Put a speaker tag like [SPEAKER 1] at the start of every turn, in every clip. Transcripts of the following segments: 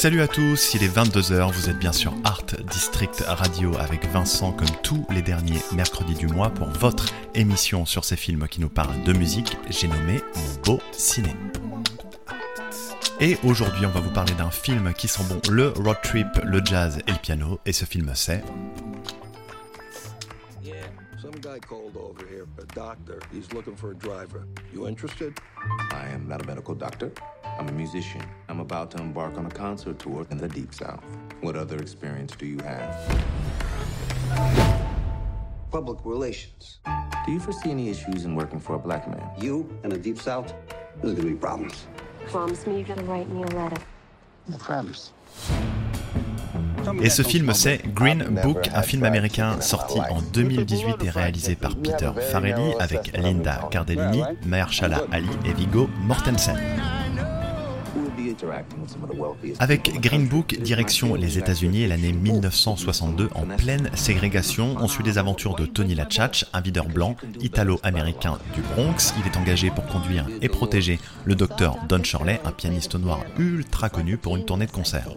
[SPEAKER 1] Salut à tous, il est 22h, vous êtes bien sûr Art District Radio avec Vincent comme tous les derniers mercredis du mois pour votre émission sur ces films qui nous parlent de musique, j'ai nommé Mon Beau Ciné. Et aujourd'hui on va vous parler d'un film qui sent bon le road trip, le jazz et le piano, et ce film c'est...
[SPEAKER 2] Some guy called over here, a doctor. He's looking for a driver. You interested?
[SPEAKER 3] I am not a medical doctor. I'm a musician. I'm about to embark on a concert tour in the Deep South. What other experience do you have?
[SPEAKER 2] Public relations.
[SPEAKER 3] Do you foresee any issues in working for a black man?
[SPEAKER 2] You in the Deep South? There's gonna be problems.
[SPEAKER 4] Promise me you're gonna write me a letter.
[SPEAKER 2] I promise.
[SPEAKER 1] Et ce film, c'est Green Book, un film américain sorti en 2018 et réalisé par Peter Farrelly avec Linda Cardellini, Mahershala Ali et Viggo Mortensen. Avec Green Book, direction les États-Unis l'année 1962, en pleine ségrégation, on suit les aventures de Tony Lachach, un videur blanc italo-américain du Bronx. Il est engagé pour conduire et protéger le docteur Don Shirley, un pianiste noir ultra connu pour une tournée de concert.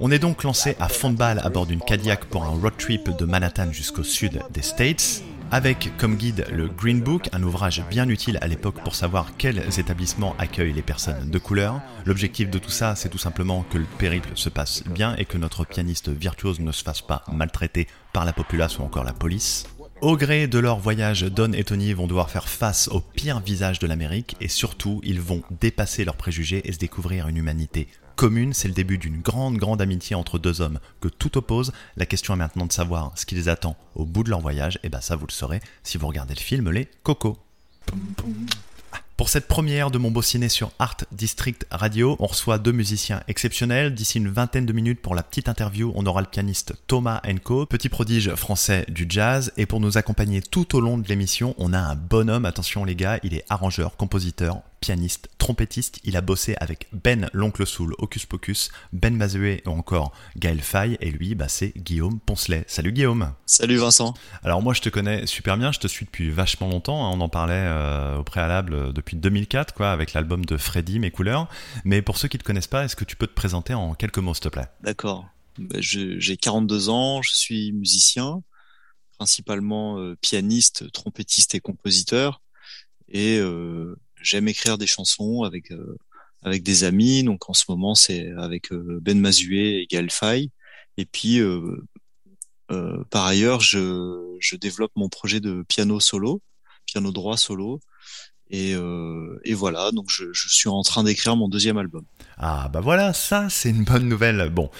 [SPEAKER 1] On est donc lancé à fond de balle à bord d'une Cadillac pour un road trip de Manhattan jusqu'au sud des States. Avec comme guide le Green Book, un ouvrage bien utile à l'époque pour savoir quels établissements accueillent les personnes de couleur. L'objectif de tout ça, c'est tout simplement que le périple se passe bien et que notre pianiste virtuose ne se fasse pas maltraiter par la populace ou encore la police. Au gré de leur voyage, Don et Tony vont devoir faire face au pire visage de l'Amérique et surtout, ils vont dépasser leurs préjugés et se découvrir une humanité commune. C'est le début d'une grande, grande amitié entre deux hommes que tout oppose. La question est maintenant de savoir ce qui les attend au bout de leur voyage. Et bah ça, vous le saurez si vous regardez le film Les Cocos. Pour cette première de mon beau ciné sur Art District Radio, on reçoit deux musiciens exceptionnels. D'ici une vingtaine de minutes pour la petite interview, on aura le pianiste Thomas Enco, petit prodige français du jazz. Et pour nous accompagner tout au long de l'émission, on a un bonhomme, attention les gars, il est arrangeur, compositeur, pianiste, trompettiste. Il a bossé avec Ben l'Oncle Soul, Hocus Pocus, Ben Mazué ou encore Gaël Faye. Et lui, bah, c'est Guillaume Poncelet. Salut Guillaume
[SPEAKER 5] Salut Vincent.
[SPEAKER 1] alors moi je te connais super bien, je te suis depuis vachement longtemps, hein. on en parlait euh, au préalable euh, depuis 2004 quoi, avec l'album de Freddy, Mes couleurs. Mais pour ceux qui te connaissent pas, est-ce que tu peux te présenter en quelques mots s'il te plaît?
[SPEAKER 5] D'accord. Bah, J'ai 42 ans, je suis musicien, principalement euh, pianiste, trompettiste et compositeur. Et euh, j'aime écrire des chansons avec euh, avec des amis. Donc en ce moment c'est avec euh, Ben Mazué et Gaël Faye. Et puis euh, par ailleurs je je développe mon projet de piano solo, piano droit solo. Et, euh, et voilà, donc je, suis en train d'écrire mon deuxième album.
[SPEAKER 1] Ah bah voilà, ça c'est une bonne nouvelle. Bon,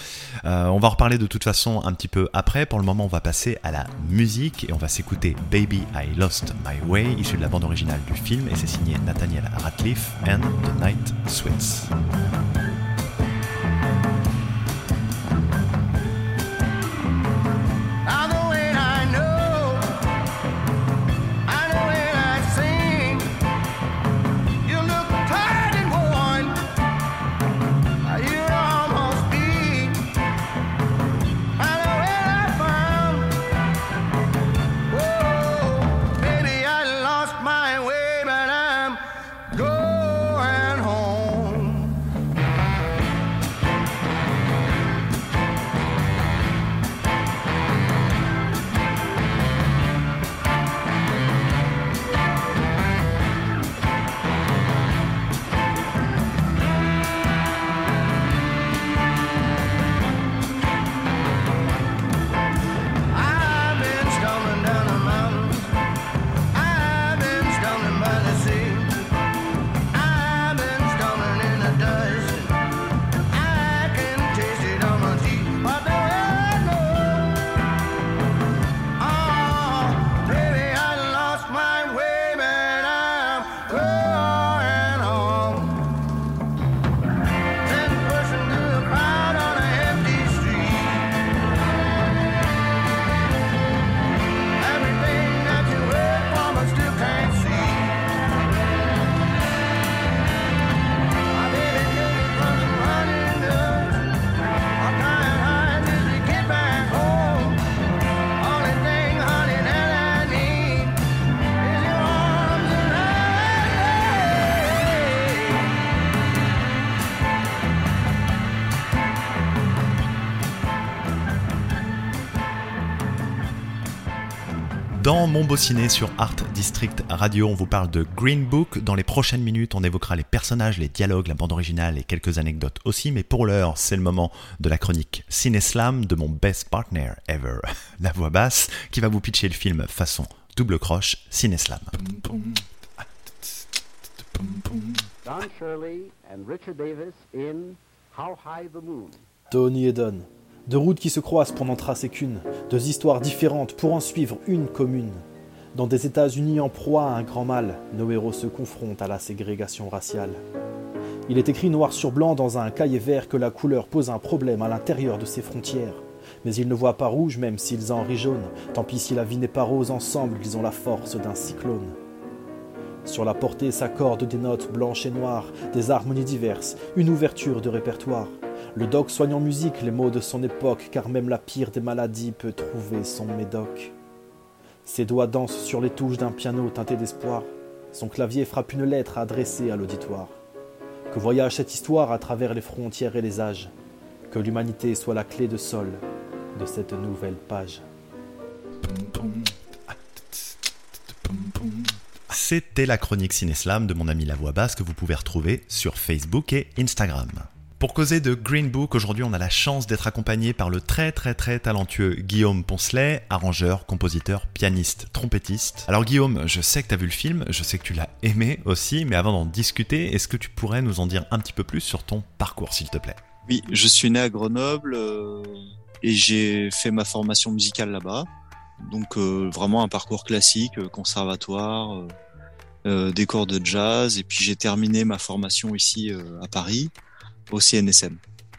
[SPEAKER 1] euh, on va reparler de toute façon un petit peu après. Pour le moment, on va passer à la musique et on va s'écouter Baby I Lost My Way, issu de la bande originale du film, et c'est signé Nathaniel Ratcliffe and The Night Sweats. Dans Mon Beau Ciné sur Art District Radio, on vous parle de Green Book. Dans les prochaines minutes, on évoquera les personnages, les dialogues, la bande originale et quelques anecdotes aussi. Mais pour l'heure, c'est le moment de la chronique Ciné Slam de mon best partner ever, la voix basse, qui va vous pitcher le film façon double croche Ciné Slam.
[SPEAKER 6] Don Shirley and Richard Davis in How High the Moon.
[SPEAKER 7] Tony et Deux routes qui se croisent pour n'en tracer qu'une. Deux histoires différentes pour en suivre une commune. Dans des États-Unis en proie à un grand mal, nos héros se confrontent à la ségrégation raciale. Il est écrit noir sur blanc dans un cahier vert que la couleur pose un problème à l'intérieur de ses frontières. Mais ils ne voient pas rouge même s'ils en rient jaune. Tant pis si la vie n'est pas rose, ensemble ils ont la force d'un cyclone. Sur la portée s'accordent des notes blanches et noires, des harmonies diverses, une ouverture de répertoire. Le doc soigne en musique les mots de son époque, car même la pire des maladies peut trouver son médoc. Ses doigts dansent sur les touches d'un piano teinté d'espoir. Son clavier frappe une lettre adressée à l'auditoire. Que voyage cette histoire à travers les frontières et les âges? Que l'humanité soit la clé de sol de cette nouvelle page.
[SPEAKER 1] C'était la chronique Cineslam de mon ami La Voix Basse que vous pouvez retrouver sur Facebook et Instagram. Pour causer de Green Book, aujourd'hui on a la chance d'être accompagné par le très très très talentueux Guillaume Poncelet, arrangeur, compositeur, pianiste, trompettiste. Alors Guillaume, je sais que tu as vu le film, je sais que tu l'as aimé aussi, mais avant d'en discuter, est-ce que tu pourrais nous en dire un petit peu plus sur ton parcours s'il te plaît?
[SPEAKER 5] Oui, je suis né à Grenoble euh, et j'ai fait ma formation musicale là-bas. Donc euh, vraiment un parcours classique, euh, conservatoire, euh, des cours de jazz, et puis j'ai terminé ma formation ici à Paris au CNSM.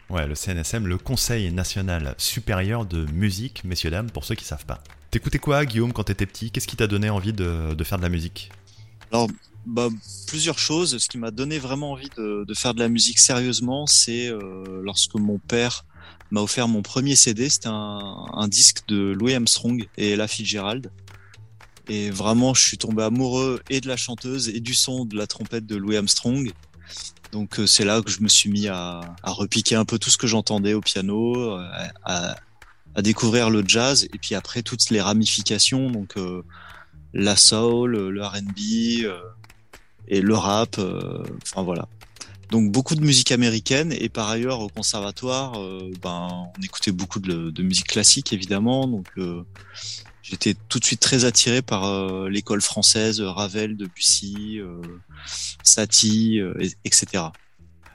[SPEAKER 1] Ouais, le CNSM, le Conseil National Supérieur de Musique, messieurs, dames, pour ceux qui savent pas. T'écoutais quoi, Guillaume, quand t'étais petit? Qu'est-ce qui t'a donné envie de, de faire de la musique?
[SPEAKER 5] Alors, bah, plusieurs choses. Ce qui m'a donné vraiment envie de, de faire de la musique sérieusement, c'est euh, lorsque mon père m'a offert mon premier CD. C'était un, un disque de Louis Armstrong et Ella Fitzgerald. Et vraiment, je suis tombé amoureux et de la chanteuse et du son de la trompette de Louis Armstrong. Donc euh, c'est là que je me suis mis à, repiquer un peu tout ce que j'entendais au piano, euh, à, découvrir le jazz et puis après toutes les ramifications, donc euh, la soul, le R&B et le rap. Enfin voilà. Donc beaucoup de musique américaine et par ailleurs au conservatoire, ben on écoutait beaucoup de, de musique classique évidemment. Donc j'étais tout de suite très attiré par euh, l'école française, Ravel, Debussy, euh, Satie, euh, et- etc.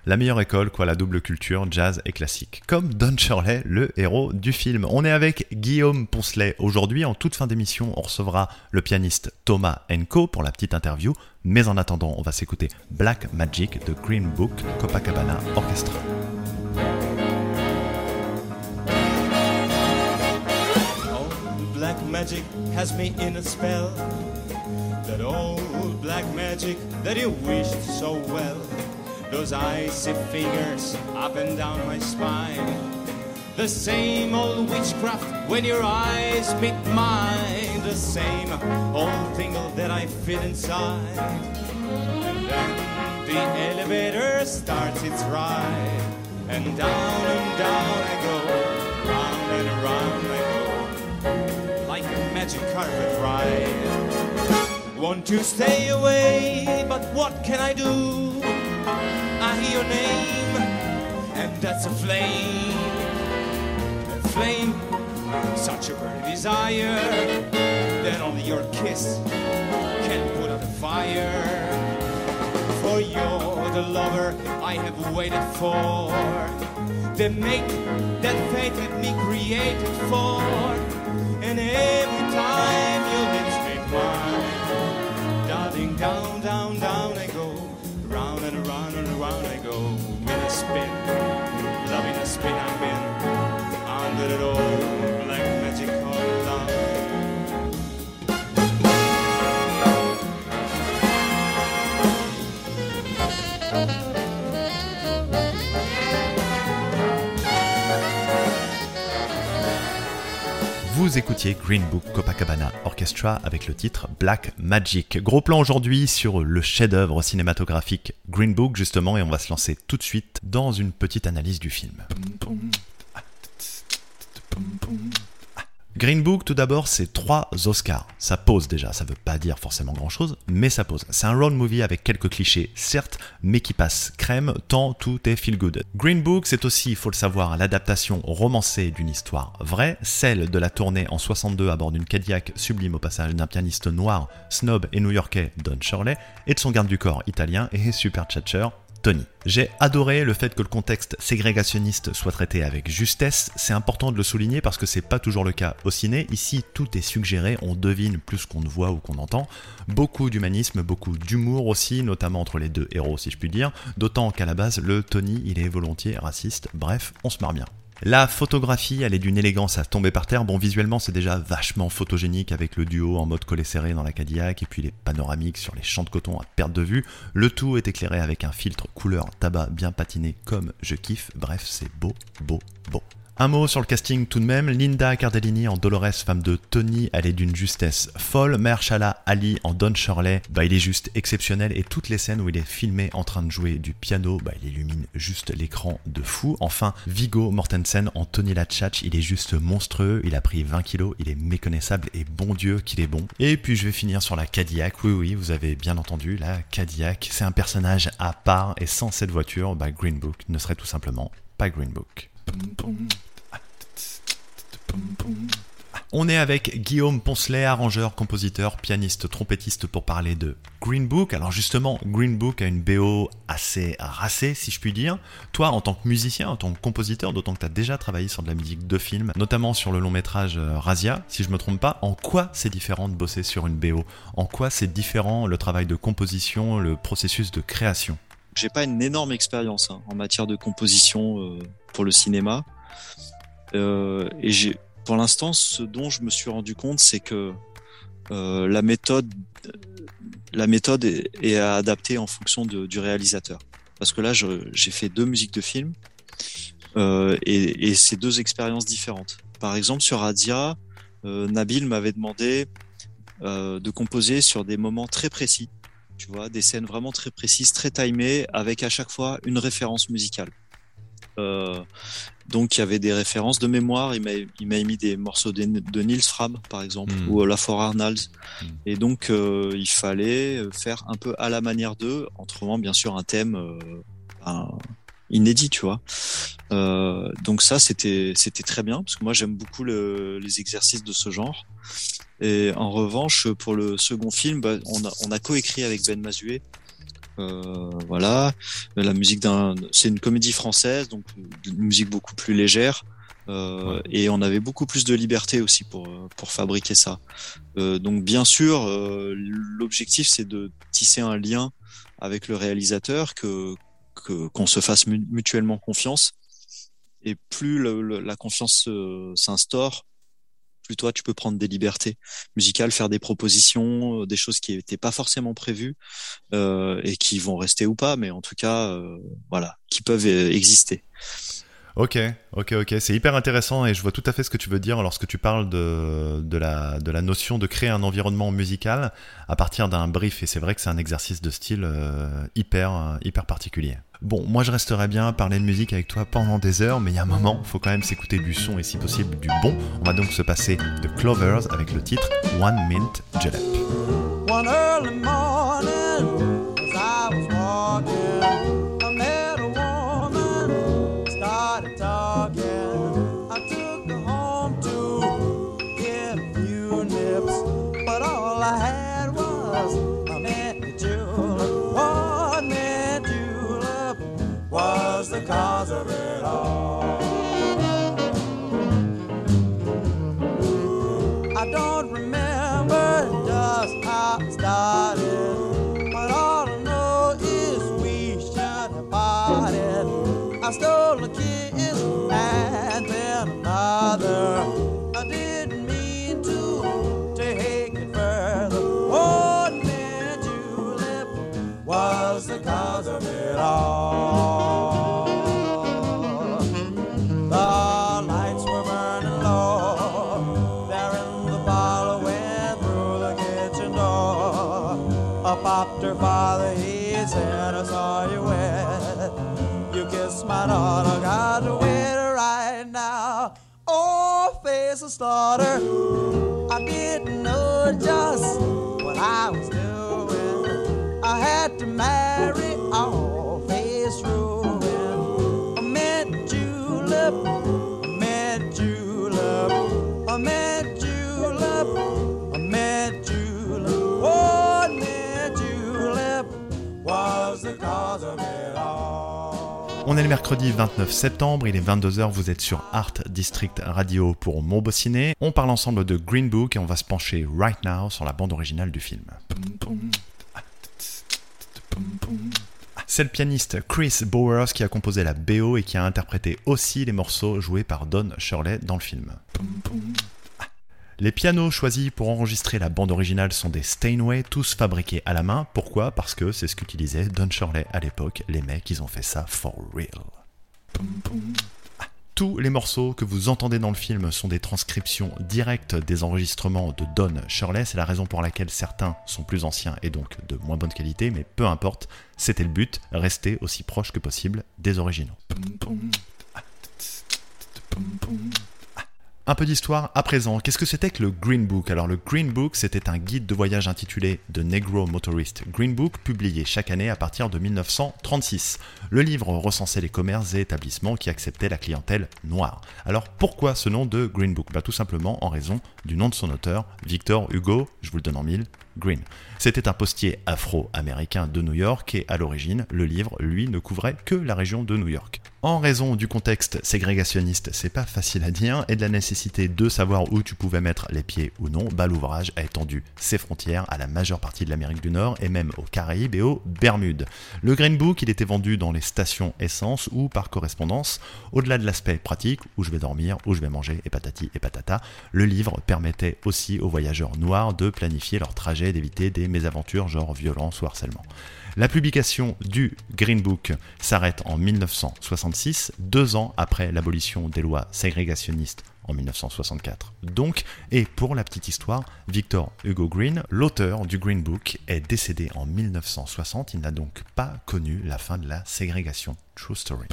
[SPEAKER 1] La meilleure école, quoi, la double culture, jazz et classique. Comme Don Shirley, le héros du film. On est avec Guillaume Poncelet. Aujourd'hui, en toute fin d'émission, on recevra le pianiste Thomas Enco pour la petite interview. Mais en attendant, on va s'écouter Black Magic de Green Book Copacabana Orchestra.
[SPEAKER 8] Black magic has me in a spell. That old black magic that you wished so well. Those icy fingers up and down my spine. The same old witchcraft when your eyes meet mine. The same old tingle that I feel inside. And then the elevator starts its ride. And down and down I go, round and around I magic carpet ride. Want to stay away, but what can I do? I hear your name, and that's a flame. A flame, such a burning desire, that only your kiss can put out the fire for you're the lover I have waited for. The mate that fate had me created for. And
[SPEAKER 1] Vous écoutiez Green Book Copacabana Orchestra avec le titre Black Magic. Gros plan aujourd'hui sur le chef-d'œuvre cinématographique Green Book justement et on va se lancer tout de suite dans une petite analyse du film. Green Book, tout d'abord, c'est trois Oscars. Ça pose déjà, ça veut pas dire forcément grand chose, mais ça pose. C'est un road movie avec quelques clichés, certes, mais qui passe crème tant tout est feel good. Green Book, c'est aussi, il faut le savoir, l'adaptation romancée d'une histoire vraie, celle de la tournée en 62 à bord d'une Cadillac sublime au passage d'un pianiste noir, snob et new-yorkais Don Shirley, et de son garde du corps italien et super tchatcher Tony. J'ai adoré le fait que le contexte ségrégationniste soit traité avec justesse. C'est important de le souligner parce que c'est pas toujours le cas au ciné. Ici, tout est suggéré, on devine plus qu'on ne voit ou qu'on entend. Beaucoup d'humanisme, beaucoup d'humour aussi, notamment entre les deux héros, si je puis dire. D'autant qu'à la base, le Tony, il est volontiers raciste. Bref, on se marre bien. La photographie, elle est d'une élégance à tomber par terre. Bon, visuellement, c'est déjà vachement photogénique avec le duo en mode collé serré dans la Cadillac et puis les panoramiques sur les champs de coton à perte de vue. Le tout est éclairé avec un filtre couleur tabac bien patiné comme je kiffe. Bref, c'est beau, beau, beau. Un mot sur le casting tout de même, Linda Cardellini en Dolores, femme de Tony, elle est d'une justesse folle. Mahershala Ali en Don Shirley, bah il est juste exceptionnel et toutes les scènes où il est filmé en train de jouer du piano, bah il illumine juste l'écran de fou. Enfin, Vigo Mortensen en Tony Latchach, il est juste monstrueux, il a pris 20 kilos, il est méconnaissable et bon Dieu qu'il est bon. Et puis je vais finir sur la Cadillac, oui oui, vous avez bien entendu, la Cadillac, c'est un personnage à part et sans cette voiture, bah Green Book ne serait tout simplement pas Green Book. On est avec Guillaume Poncelet, arrangeur, compositeur, pianiste, trompettiste pour parler de Green Book. Alors justement, Green Book a une BO assez racée, si je puis dire. Toi, en tant que musicien, en tant que compositeur, d'autant que tu as déjà travaillé sur de la musique de film, notamment sur le long métrage euh, Razia, si je me trompe pas, en quoi c'est différent de bosser sur une BO En quoi c'est différent le travail de composition, le processus de création?
[SPEAKER 5] J'ai pas une énorme expérience hein, en matière de composition euh, pour le cinéma. Euh, et j'ai, pour l'instant, ce dont je me suis rendu compte, c'est que euh, la méthode, la méthode est, est adaptée en fonction du réalisateur. Parce que là, j'ai fait deux musiques de film euh, et, et c'est deux expériences différentes. Par exemple, sur Radia, euh, Nabil m'avait demandé de composer sur des moments très précis. Tu vois, des scènes vraiment très précises, très timées, avec à chaque fois une référence musicale. Euh, donc il y avait des références de mémoire. Il m'a il m'a mis des morceaux de, de Nils Fram par exemple
[SPEAKER 1] Mm.
[SPEAKER 5] ou euh, La For Arnalds.
[SPEAKER 1] Mm.
[SPEAKER 5] Et donc euh, il fallait euh, faire un peu à la manière d'eux, en trouvant bien sûr un thème euh, un- inédit, tu vois. Euh, donc ça c'était c'était très bien parce que moi j'aime beaucoup le- les exercices de ce genre. Et en revanche pour le second film, bah, on a on a coécrit avec Ben Mazué. Euh, voilà, la musique d'un, c'est une comédie française, donc une musique beaucoup plus légère. Euh, Et on avait beaucoup plus de liberté aussi pour euh, pour fabriquer ça. Euh, donc bien sûr, euh, l'objectif c'est de tisser un lien avec le réalisateur, que que- qu'on se fasse mu- mutuellement confiance. Et plus le- le- la confiance euh, s'instaure, toi tu peux prendre des libertés musicales, faire des propositions, euh, des choses qui n'étaient pas forcément prévues euh, et qui vont rester ou pas, mais en tout cas, euh, voilà, qui peuvent exister.
[SPEAKER 1] Ok, ok, ok. C'est hyper intéressant et je vois tout à fait ce que tu veux dire lorsque tu parles de, la, notion de créer un environnement musical à partir d'un brief. Et c'est vrai que c'est un exercice de style euh, hyper, euh, hyper particulier. Bon, moi je resterais bien à parler de musique avec toi pendant des heures, mais il y a un moment, faut quand même s'écouter du son et si possible du bon. On va donc se passer de Clovers avec le titre One Mint Julep.
[SPEAKER 9] Daughter, got to wait right now. Oh, face a starter. I didn't know just what I was doing. I had to marry
[SPEAKER 1] On est le mercredi 29 septembre, il est 22h, vous êtes sur Art District Radio pour Ciné. On parle ensemble de Green Book et on va se pencher right now sur la bande originale du film. C'est le pianiste Chris Bowers qui a composé la BO et qui a interprété aussi les morceaux joués par Don Shirley dans le film. Les pianos choisis pour enregistrer la bande originale sont des Steinway, tous fabriqués à la main. Pourquoi? Parce que c'est ce qu'utilisait Don Shirley à l'époque. Les mecs, ils ont fait ça for real. Ah, Tous les morceaux que vous entendez dans le film sont des transcriptions directes des enregistrements de Don Shirley. C'est la raison pour laquelle certains sont plus anciens et donc de moins bonne qualité, mais peu importe, c'était le but, rester aussi proche que possible des originaux. Un peu d'histoire à présent. Qu'est-ce que c'était que le Green Book? Alors le Green Book, c'était un guide de voyage intitulé The Negro Motorist Green Book, publié chaque année à partir de 1936. Le livre recensait les commerces et établissements qui acceptaient la clientèle noire. Alors pourquoi ce nom de Green Book? Bah, Tout simplement en raison du nom de son auteur, Victor Hugo, je vous le donne en mille, Green. C'était un postier afro-américain de New York et à l'origine, le livre, lui, ne couvrait que la région de New York. En raison du contexte ségrégationniste, c'est pas facile à dire, et de la nécessité de savoir où tu pouvais mettre les pieds ou non, bah l'ouvrage a étendu ses frontières à la majeure partie de l'Amérique du Nord et même aux Caraïbes et aux Bermudes. Le Green Book, il était vendu dans les stations essence ou par correspondance. Au-delà de l'aspect pratique, où je vais dormir, où je vais manger, et patati et patata, le livre permettait aussi aux voyageurs noirs de planifier leur trajet, d'éviter des mésaventures genre violence ou harcèlement. La publication du Green Book s'arrête en 1966, deux ans après l'abolition des lois ségrégationnistes en 1964. Donc, et pour la petite histoire, Victor Hugo Green, l'auteur du Green Book, est décédé en 1960. Il n'a donc pas connu la fin de la ségrégation. True story.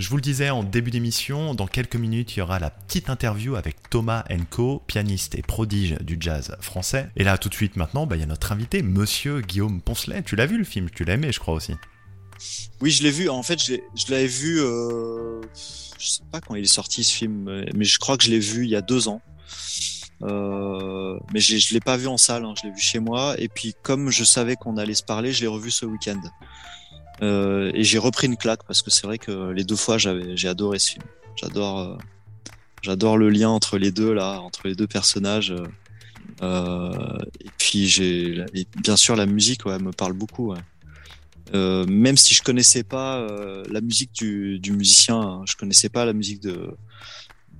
[SPEAKER 1] Je vous le disais en début d'émission, dans quelques minutes, il y aura la petite interview avec Thomas Enco, pianiste et prodige du jazz français. Et là, tout de suite maintenant, bah, il y a notre invité, monsieur Guillaume Poncelet. Tu l'as vu le film? Tu l'as aimé, je crois aussi.
[SPEAKER 5] Oui, je l'ai vu. En fait, je l'avais vu. Euh, je sais pas quand il est sorti ce film, mais je crois que je l'ai vu il y a deux ans. Euh, mais je l'ai pas vu en salle, hein, je l'ai vu chez moi. Et puis, comme je savais qu'on allait se parler, je l'ai revu ce week-end. Euh, et j'ai repris une claque parce que c'est vrai que les deux fois, j'avais, j'ai adoré ce film. J'adore, euh, j'adore le lien entre les deux là, entre les deux personnages. euh, et puis j'ai, et bien sûr, la musique, ouais, me parle beaucoup. Ouais. Même si je connaissais pas la musique du, du musicien, hein, je connaissais pas la musique de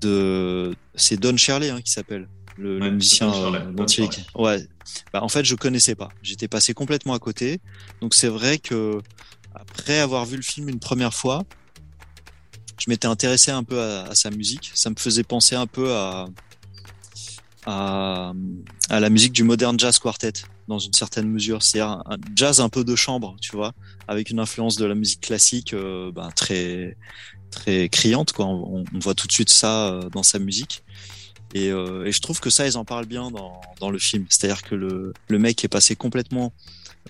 [SPEAKER 5] de c'est Don Shirley hein, qui s'appelle le, le
[SPEAKER 10] Ouais,
[SPEAKER 5] musicien est-
[SPEAKER 10] Shirley.
[SPEAKER 5] ouais bah, en fait je connaissais pas j'étais passé complètement à côté donc c'est vrai que après avoir vu le film une première fois je m'étais intéressé un peu à, sa musique. Ça me faisait penser un peu à à, à la musique du modern jazz quartet dans une certaine mesure. C'est-à-dire un, jazz un peu de chambre tu vois avec une influence de la musique classique euh, ben, très très criante quoi. On, voit tout de suite ça euh, dans sa musique. Et, euh, et je trouve que ça ils en parlent bien dans, dans le film. C'est à dire que le, le mec est passé complètement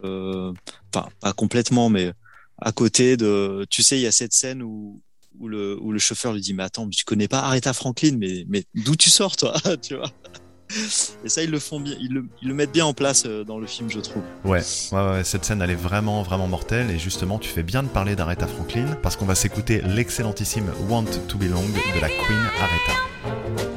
[SPEAKER 5] euh, enfin pas complètement mais à côté de tu sais il y a cette scène où le, où le chauffeur lui dit mais attends mais tu connais pas Aretha Franklin mais mais d'où tu sors toi tu vois et ça ils le font bien ils le, ils le mettent bien en place euh, dans le film je trouve
[SPEAKER 1] Ouais, ouais, ouais, cette scène elle est vraiment, vraiment mortelle. Et justement, tu fais bien de parler d'Aretha Franklin parce qu'on va s'écouter l'excellentissime Want to Belong de la Queen Aretha.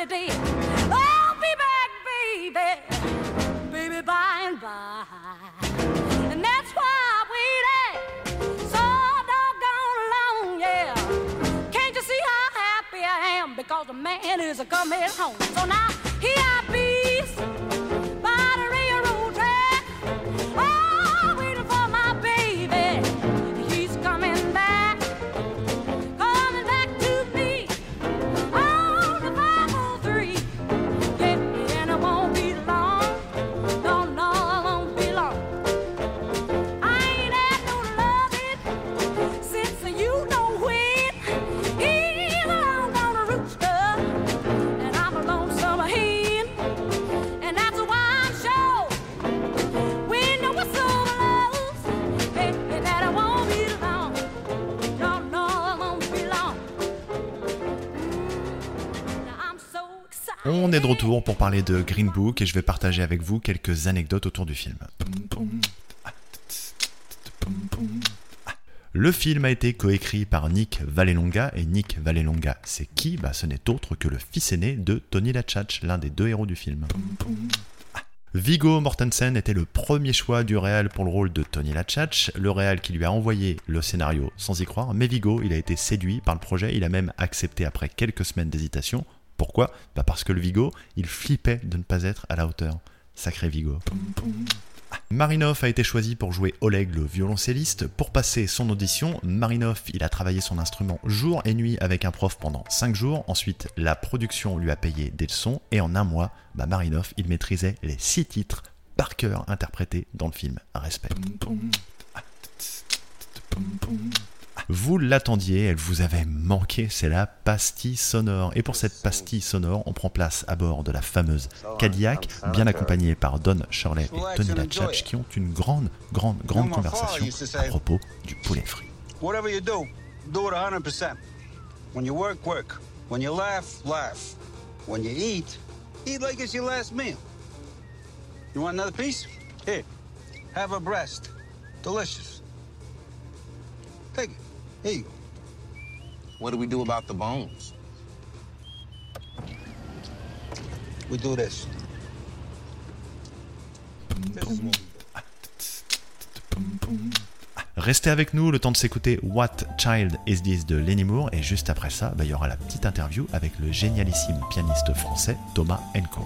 [SPEAKER 1] yesterday. Pour parler de Green Book et je vais partager avec vous quelques anecdotes autour du film. Le film a été coécrit par Nick Vallelonga et Nick Vallelonga, c'est qui? Bah, Ce n'est autre que le fils aîné de Tony Lachach, l'un des deux héros du film. Viggo Mortensen était le premier choix du réal pour le rôle de Tony Lachach, le réal qui lui a envoyé le scénario sans y croire, mais Viggo, il a été séduit par le projet, il a même accepté après quelques semaines d'hésitation. Pourquoi? Bah Parce que le Viggo, il flippait de ne pas être à la hauteur. Sacré Viggo. Marinov a été choisi pour jouer Oleg le violoncelliste. Pour passer son audition, Marinov il a travaillé son instrument jour et nuit avec un prof pendant 5 jours. Ensuite, la production lui a payé des leçons et en un mois, bah, Marinov il maîtrisait les 6 titres par cœur interprétés dans le film. Respect. Vous l'attendiez, elle vous avait manqué, c'est la pastille sonore. Et pour cette pastille sonore, on prend place à bord de la fameuse Cadillac, bien accompagnée par Don Shirley et Tony Lachach, qui ont une grande, grande, grande conversation à propos du poulet frit.
[SPEAKER 11] Whatever you do, do it 100%. When you work, work. When you laugh, laugh. When you eat, eat like it's your last meal. You want another piece? Here, have a breast. Delicious. Take it. Here you go.
[SPEAKER 3] What do we do about the bones?
[SPEAKER 11] We do this.
[SPEAKER 1] Restez avec nous le temps de s'écouter What Child Is This de Lenny Moore et juste après ça, bah, il y aura la petite interview avec le génialissime pianiste français Thomas Enco.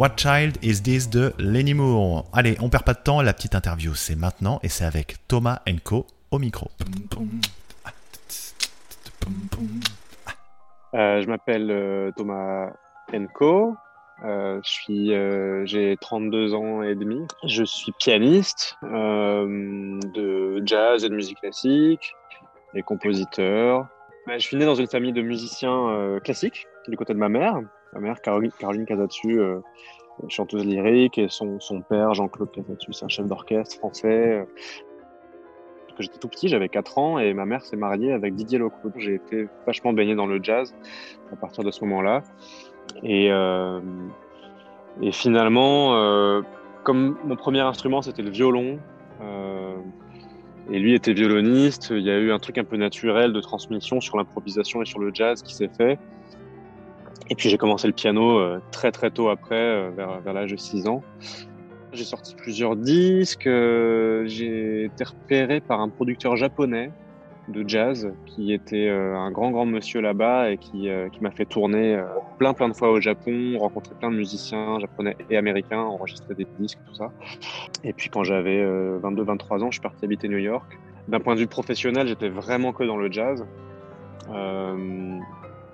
[SPEAKER 1] What Child Is This de Lenny Moore Allez, on perd pas de temps, la petite interview c'est maintenant et c'est avec Thomas Enco au micro.
[SPEAKER 12] Euh, je m'appelle euh, Thomas Enco. Euh, euh, j'ai 32 ans et demi. Je suis pianiste euh, de jazz et de musique classique et compositeur. Je suis né dans une famille de musiciens classiques du côté de ma mère. Ma mère, Caroline, Caroline Casatsu, euh, chanteuse lyrique, et son, son père, Jean-Claude Casatsu, c'est un chef d'orchestre français. Quand j'étais tout petit, j'avais 4 ans, et ma mère s'est mariée avec Didier Loco. J'ai été vachement baigné dans le jazz à partir de ce moment-là. Et, euh, Et finalement, euh, comme mon premier instrument c'était le violon, euh, et lui était violoniste, il y a eu un truc un peu naturel de transmission sur l'improvisation et sur le jazz qui s'est fait. Et puis j'ai commencé le piano euh, très très tôt après, euh, vers, vers l'âge de 6 ans. J'ai sorti plusieurs disques, euh, j'ai été repéré par un producteur japonais de jazz qui était un grand grand monsieur là-bas et qui, qui m'a fait tourner plein plein de fois au Japon, rencontrer plein de musiciens japonais et américains, enregistrer des disques, tout ça. Et puis quand j'avais 22-23 ans, je suis parti habiter New York. D'un point de vue professionnel, j'étais vraiment que dans le jazz.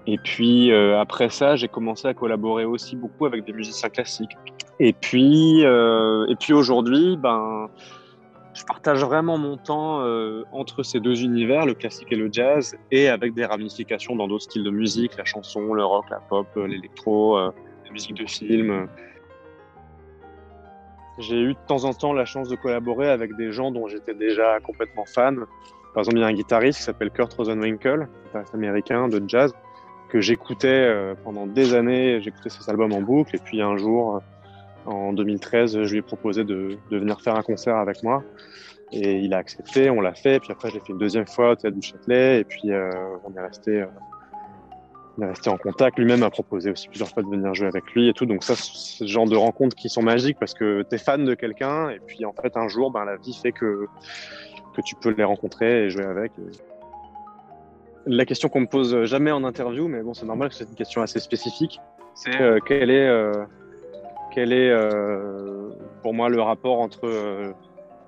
[SPEAKER 12] Et puis euh, après ça, j'ai commencé à collaborer aussi beaucoup avec des musiciens classiques. Et puis, euh, et puis aujourd'hui, ben, je partage vraiment mon temps euh, entre ces deux univers, le classique et le jazz, et avec des ramifications dans d'autres styles de musique, la chanson, le rock, la pop, l'électro, la musique de film. J'ai eu de temps en temps la chance de collaborer avec des gens dont j'étais déjà complètement fan. Par exemple, il y a un guitariste qui s'appelle Kurt Rosenwinkel, guitariste américain de jazz, que j'écoutais euh, pendant des années. J'écoutais ses albums en boucle. Et puis un jour, euh, en 2013, je lui ai proposé de, venir faire un concert avec moi. Et il a accepté, on l'a fait. Puis après, j'ai fait une deuxième fois au Théâtre du Châtelet. Et puis, euh, on est resté, on est resté en contact. Lui-même a proposé aussi plusieurs fois de venir jouer avec lui et tout. Donc ça, c'est ce genre de rencontres qui sont magiques parce que tu es fan de quelqu'un. Et puis, en fait, un jour, ben, la vie fait que, que tu peux les rencontrer et jouer avec. La question qu'on me pose jamais en interview, mais bon, c'est normal que c'est une question assez spécifique. C'est euh, quel est, euh, quel est euh, pour moi le rapport entre, euh,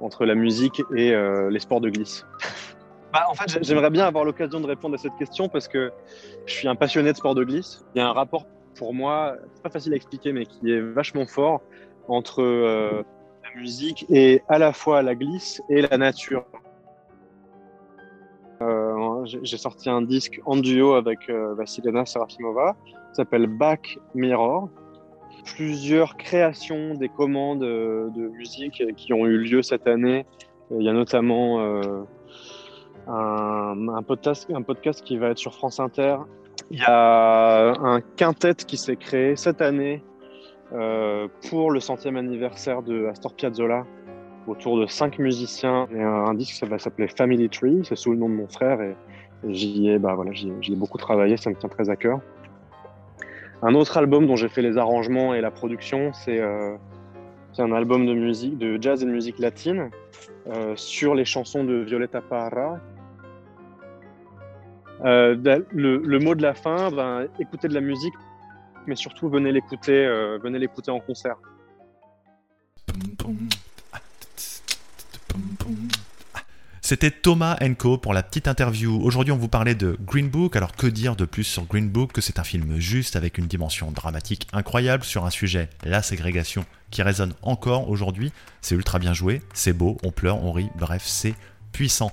[SPEAKER 12] entre la musique et euh, les sports de glisse? Bah, En fait, j'aimerais bien avoir l'occasion de répondre à cette question parce que je suis un passionné de sport de glisse. Il y a un rapport pour moi, pas facile à expliquer, mais qui est vachement fort entre la musique et à la fois la glisse et la nature. Euh, j'ai j'ai sorti un disque en duo avec euh, Vassilena Serafimova, s'appelle Back Mirror. Plusieurs créations des commandes euh, de musique qui ont eu lieu cette année. Il y a notamment euh, un, un podcast, un podcast qui va être sur France Inter. Il y a un quintet qui s'est créé cette année euh, pour le centième anniversaire de Astor Piazzolla autour de cinq musiciens. Et un, disque ça va s'appeler Family Tree, c'est sous le nom de mon frère et, j'y ai, bah voilà, j'y ai- beaucoup travaillé, ça me tient très à cœur. Un autre album dont j'ai fait les arrangements et la production, c'est euh, un album de musique, de jazz et de musique latine euh, sur les chansons de Violeta Parra. Euh, le, mot de la fin, ben, écoutez de la musique, mais surtout venez l'écouter, venez l'écouter en concert.
[SPEAKER 1] C'était Thomas Enco pour la petite interview. Aujourd'hui, on vous parlait de Green Book. Alors, que dire de plus sur Green Book que c'est un film juste avec une dimension dramatique incroyable sur un sujet, la ségrégation, qui résonne encore aujourd'hui. C'est ultra bien joué, c'est beau, on pleure, on rit, bref, c'est puissant.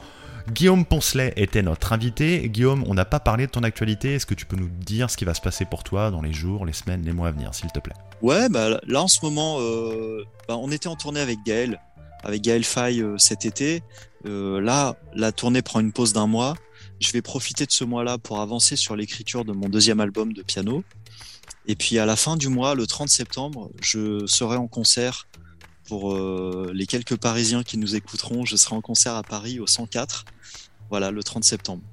[SPEAKER 1] Guillaume Poncelet était notre invité. Guillaume, on n'a pas parlé de ton actualité. Est-ce que tu peux nous dire ce qui va se passer pour toi dans les jours, les semaines, les mois à venir, s'il te plaît?
[SPEAKER 5] Ouais, bah là en ce moment, euh, bah, on était en tournée avec Gaël, avec Gaël Faye euh, cet été. Euh, là, la tournée prend une pause d'un mois. Je vais profiter de ce mois-là pour avancer sur l'écriture de mon deuxième album de piano. Et puis à la fin du mois, le 30 septembre, je serai en concert pour euh, les quelques Parisiens qui nous écouteront. Je serai en concert à Paris au 104. Voilà, le 30 septembre.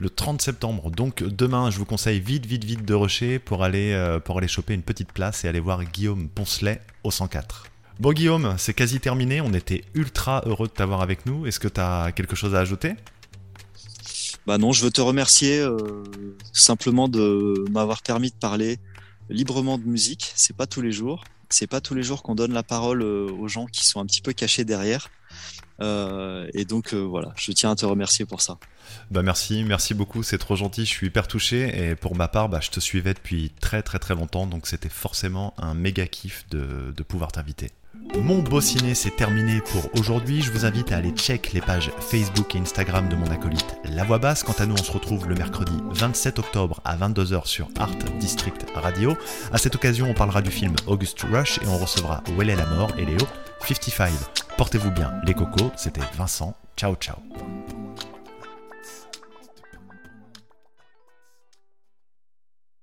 [SPEAKER 1] le 30 septembre. Donc demain, je vous conseille vite, vite, vite de rusher pour aller, pour aller choper une petite place et aller voir Guillaume Poncelet au 104. Bon Guillaume, c'est quasi terminé. On était ultra heureux de t'avoir avec nous. Est-ce que tu as quelque chose à ajouter?
[SPEAKER 5] Bah non, je veux te remercier euh, simplement de m'avoir permis de parler librement de musique. C'est pas tous les jours. C'est pas tous les jours qu'on donne la parole euh, aux gens qui sont un petit peu cachés derrière. Euh, et donc voilà, je tiens à te remercier pour ça.
[SPEAKER 1] Bah merci, merci beaucoup, c'est trop gentil, je suis hyper touché et pour ma part, bah, je te suivais depuis très très très longtemps donc c'était forcément un méga kiff de, de pouvoir t'inviter. Mon beau ciné c'est terminé pour aujourd'hui, je vous invite à aller check les pages Facebook et Instagram de mon acolyte La Voix Basse. Quant à nous, on se retrouve le mercredi 27 octobre à 22h sur Art District Radio. À cette occasion, on parlera du film August Rush et on recevra Well est la mort et Léo 55. Portez-vous bien les cocos, c'était Vincent, ciao ciao.